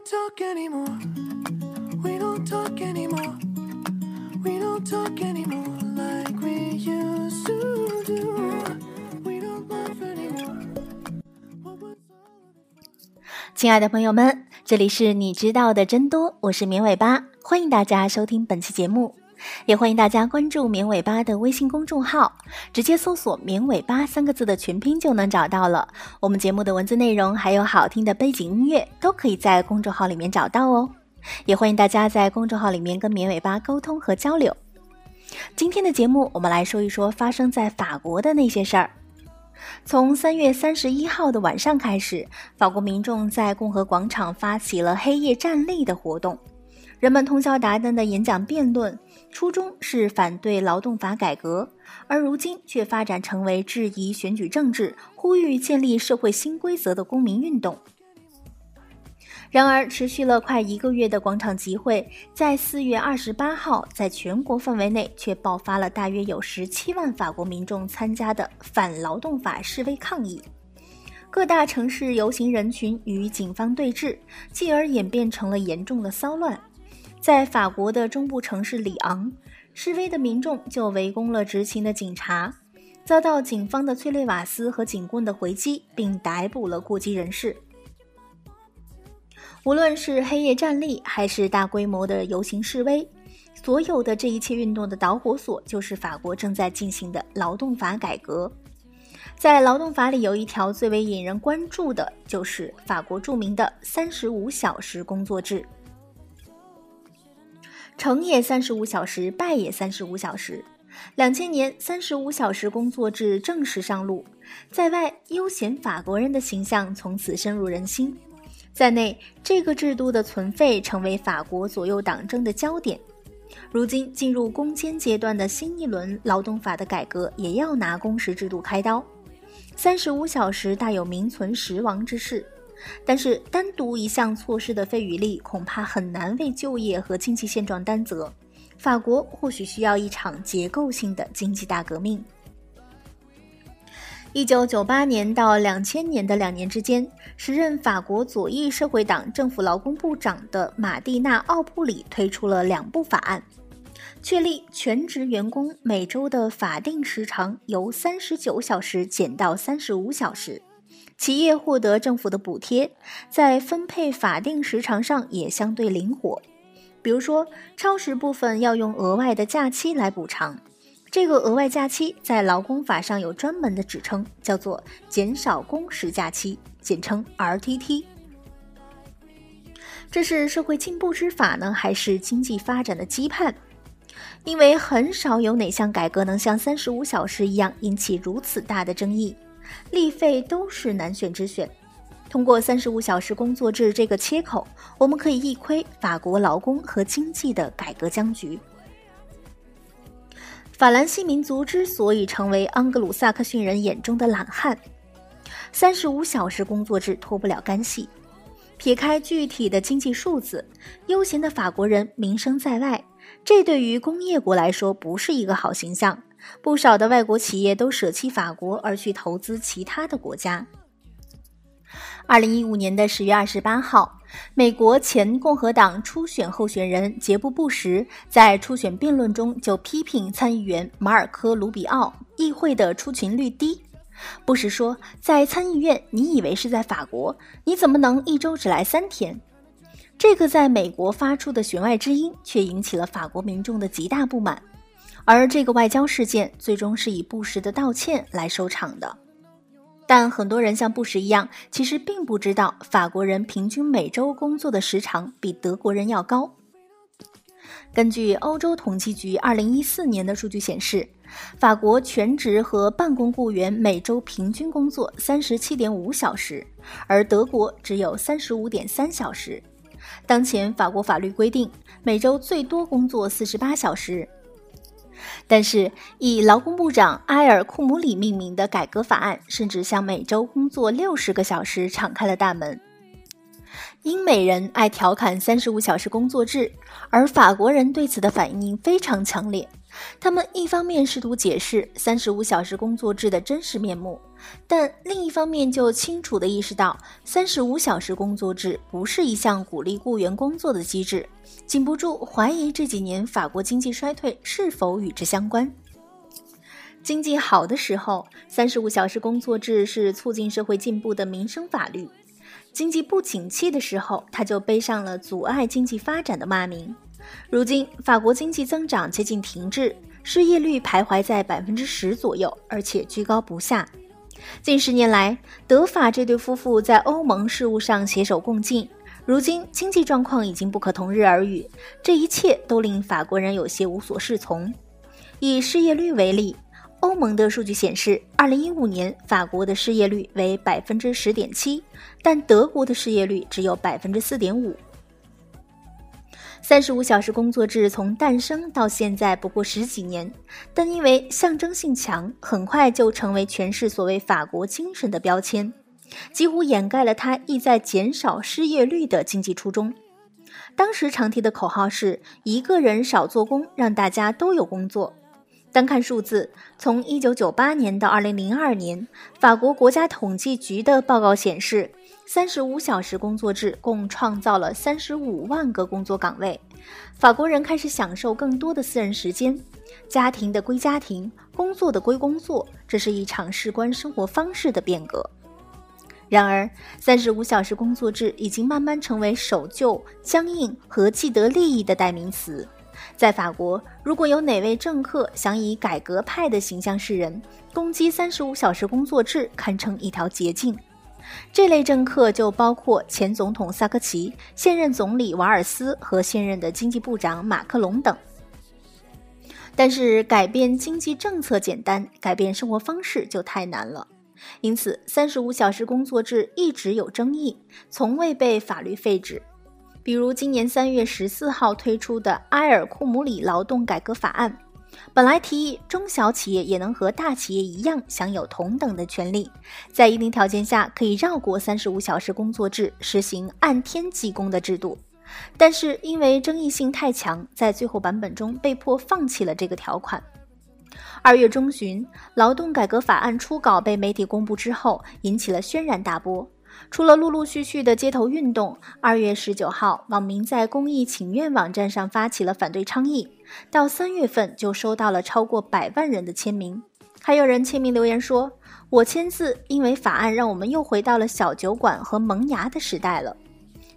don't talk anymore. We don't talk anymore. We don't talk anymore like we used to do. We don't laugh anymore. What was all of the 亲爱的朋友们，这里是你知道的真多，我是绵尾巴，欢迎大家收听本期节目，也欢迎大家关注绵尾巴的微信公众号，直接搜索“绵尾巴”三个字的全拼就能找到了。我们节目的文字内容还有好听的背景音乐都可以在公众号里面找到哦，也欢迎大家在公众号里面跟绵尾巴沟通和交流。今天的节目，我们来说一说发生在法国的那些事儿。从三月三十一号的晚上开始，法国民众在共和广场发起了黑夜站立的活动。人们通宵达旦的演讲辩论，初衷是反对劳动法改革，而如今却发展成为质疑选举政治、呼吁建立社会新规则的公民运动。然而，持续了快一个月的广场集会，在四月二十八号，在全国范围内却爆发了大约有十七万法国民众参加的反劳动法示威抗议。各大城市游行人群与警方对峙，继而演变成了严重的骚乱。在法国的中部城市里昂，示威的民众就围攻了执勤的警察，遭到警方的催泪瓦斯和警棍的回击，并逮捕了过激人士。无论是黑夜站立，还是大规模的游行示威，所有的这一切运动的导火索就是法国正在进行的劳动法改革。在劳动法里有一条最为引人关注的，就是法国著名的三十五小时工作制。成也三十五小时，败也三十五小时。两千年，三十五小时工作制正式上路，在外悠闲法国人的形象从此深入人心。在内，这个制度的存废成为法国左右党争的焦点。如今进入攻坚阶段的新一轮劳动法的改革，也要拿工时制度开刀。三十五小时大有名存实亡之势，但是单独一项措施的废余力，恐怕很难为就业和经济现状担责。法国或许需要一场结构性的经济大革命。一九九八年到两千年的两年之间，时任法国左翼社会党政府劳工部长的马蒂娜·奥布里推出了两部法案，确立全职员工每周的法定时长由三十九小时减到三十五小时，企业获得政府的补贴，在分配法定时长上也相对灵活，比如说超时部分要用额外的假期来补偿。这个额外假期在劳工法上有专门的指称，叫做减少工时假期，简称 RTT。这是社会进步之法呢，还是经济发展的羁绊？因为很少有哪项改革能像三十五小时一样引起如此大的争议，立废都是难选之选。通过三十五小时工作制这个切口，我们可以一窥法国劳工和经济的改革僵局。法兰西民族之所以成为盎格鲁撒克逊人眼中的懒汉，三十五小时工作制脱不了干系。撇开具体的经济数字，悠闲的法国人名声在外，这对于工业国来说不是一个好形象。不少的外国企业都舍弃法国而去投资其他的国家。二零一五年的十月二十八号。美国前共和党初选候选人杰布·布什在初选辩论中就批评参议员马尔科·卢比奥议会的出勤率低。布什说：“在参议院，你以为是在法国？你怎么能一周只来三天？”这个在美国发出的弦外之音，却引起了法国民众的极大不满。而这个外交事件最终是以布什的道歉来收场的。但很多人像布什一样，其实并不知道法国人平均每周工作的时长比德国人要高。根据欧洲统计局二零一四年的数据显示，法国全职和办公雇员每周平均工作三十七点五小时，而德国只有三十五点三小时。当前法国法律规定，每周最多工作四十八小时。但是，以劳工部长埃尔库姆里命名的改革法案，甚至向每周工作六十个小时敞开了大门。英美人爱调侃三十五小时工作制，而法国人对此的反应非常强烈。他们一方面试图解释三十五小时工作制的真实面目，但另一方面就清楚地意识到，三十五小时工作制不是一项鼓励雇员工作的机制，禁不住怀疑这几年法国经济衰退是否与之相关。经济好的时候，三十五小时工作制是促进社会进步的民生法律；经济不景气的时候，他就背上了阻碍经济发展的骂名。如今，法国经济增长接近停滞，失业率徘徊在百分之十左右，而且居高不下。近十年来，德法这对夫妇在欧盟事务上携手共进，如今经济状况已经不可同日而语。这一切都令法国人有些无所适从。以失业率为例。欧盟的数据显示，二零一五年法国的失业率为百分之十点七，但德国的失业率只有百分之四点五。三十五小时工作制从诞生到现在不过十几年，但因为象征性强，很快就成为诠释所谓法国精神的标签，几乎掩盖了它意在减少失业率的经济初衷。当时常提的口号是“一个人少做工，让大家都有工作”。单看数字，从1998年到2002年，法国国家统计局的报告显示，35小时工作制共创造了35万个工作岗位。法国人开始享受更多的私人时间，家庭的归家庭，工作的归工作，这是一场事关生活方式的变革。然而，35小时工作制已经慢慢成为守旧、僵硬和既得利益的代名词。在法国，如果有哪位政客想以改革派的形象示人，攻击三十五小时工作制堪称一条捷径。这类政客就包括前总统萨科齐、现任总理瓦尔斯和现任的经济部长马克龙等。但是，改变经济政策简单，改变生活方式就太难了。因此，三十五小时工作制一直有争议，从未被法律废止。比如今年三月十四号推出的埃尔库姆里劳动改革法案，本来提议中小企业也能和大企业一样享有同等的权利，在一定条件下可以绕过三十五小时工作制，实行按天计工的制度。但是因为争议性太强，在最后版本中被迫放弃了这个条款。二月中旬，劳动改革法案初稿被媒体公布之后，引起了轩然大波。除了陆陆续续的街头运动，二月十九号，网民在公益请愿网站上发起了反对倡议，到三月份就收到了超过百万人的签名。还有人签名留言说：“我签字，因为法案让我们又回到了小酒馆和萌芽的时代了。”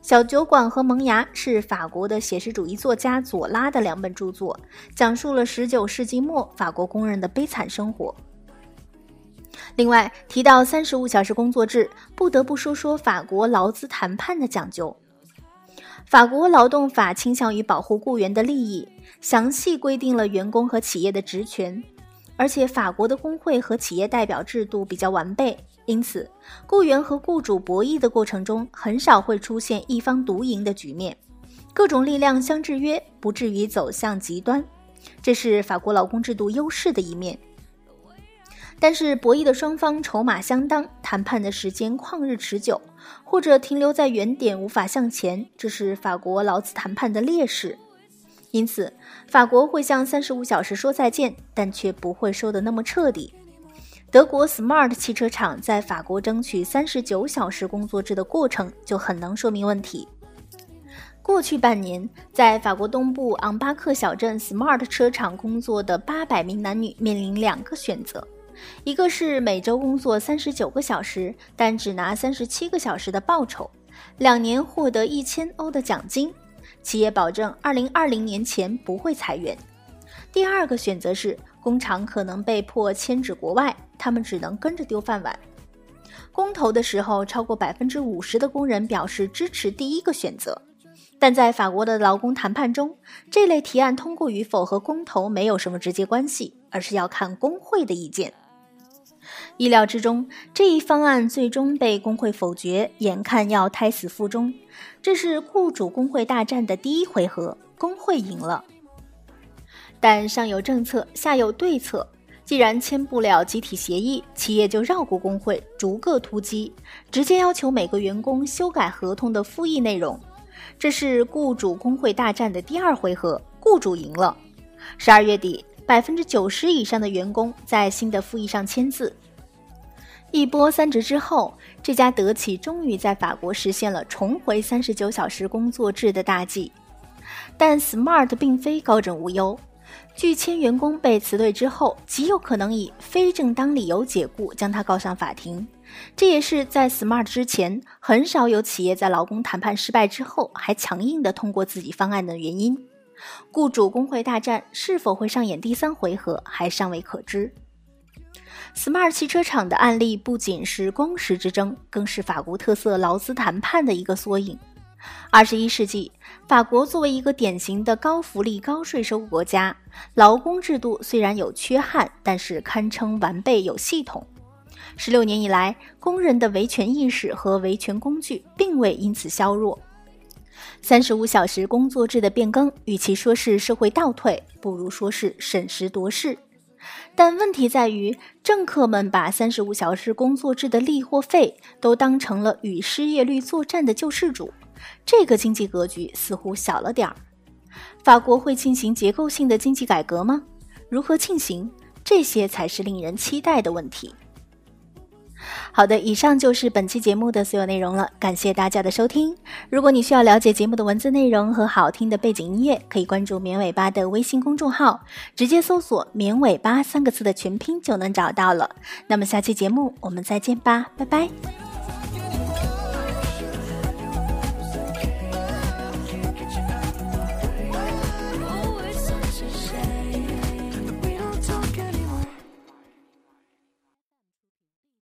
小酒馆和萌芽是法国的写实主义作家左拉的两本著作，讲述了十九世纪末法国工人的悲惨生活。另外提到三十五小时工作制，不得不说说法国劳资谈判的讲究。法国劳动法倾向于保护雇员的利益，详细规定了员工和企业的职权，而且法国的工会和企业代表制度比较完备，因此雇员和雇主博弈的过程中很少会出现一方独赢的局面，各种力量相制约，不至于走向极端，这是法国劳工制度优势的一面。但是博弈的双方筹码相当，谈判的时间旷日持久，或者停留在原点无法向前，这是法国劳资谈判的劣势。因此，法国会向三十五小时说再见，但却不会说的那么彻底。德国 Smart 汽车厂在法国争取三十九小时工作制的过程就很能说明问题。过去半年，在法国东部昂巴克小镇 Smart 车厂工作的八百名男女面临两个选择。一个是每周工作三十九个小时，但只拿三十七个小时的报酬，两年获得一千欧的奖金，企业保证二零二零年前不会裁员。第二个选择是工厂可能被迫迁至国外，他们只能跟着丢饭碗。公投的时候，超过百分之五十的工人表示支持第一个选择，但在法国的劳工谈判中，这类提案通过与否和公投没有什么直接关系，而是要看工会的意见。意料之中，这一方案最终被工会否决，眼看要胎死腹中。这是雇主工会大战的第一回合，工会赢了。但上有政策，下有对策。既然签不了集体协议，企业就绕过工会，逐个突击，直接要求每个员工修改合同的复议内容。这是雇主工会大战的第二回合，雇主赢了。十二月底，百分之九十以上的员工在新的复议上签字。一波三折之后，这家德企终于在法国实现了重回三十九小时工作制的大计。但 Smart 并非高枕无忧，拒签员工被辞退之后，极有可能以非正当理由解雇将他告上法庭。这也是在 Smart 之前很少有企业在劳工谈判失败之后还强硬的通过自己方案的原因。雇主工会大战是否会上演第三回合，还尚未可知。Smart 汽车厂的案例不仅是工时之争，更是法国特色劳资谈判的一个缩影。二十一世纪，法国作为一个典型的高福利、高税收国家，劳工制度虽然有缺憾，但是堪称完备有系统。十六年以来，工人的维权意识和维权工具并未因此削弱。三十五小时工作制的变更，与其说是社会倒退，不如说是审时度势。但问题在于，政客们把三十五小时工作制的利或费都当成了与失业率作战的救世主，这个经济格局似乎小了点儿。法国会进行结构性的经济改革吗？如何进行？这些才是令人期待的问题。好的，以上就是本期节目的所有内容了，感谢大家的收听。如果你需要了解节目的文字内容和好听的背景音乐，可以关注棉尾巴的微信公众号，直接搜索“棉尾巴”三个字的全拼就能找到了。那么下期节目我们再见吧，拜拜。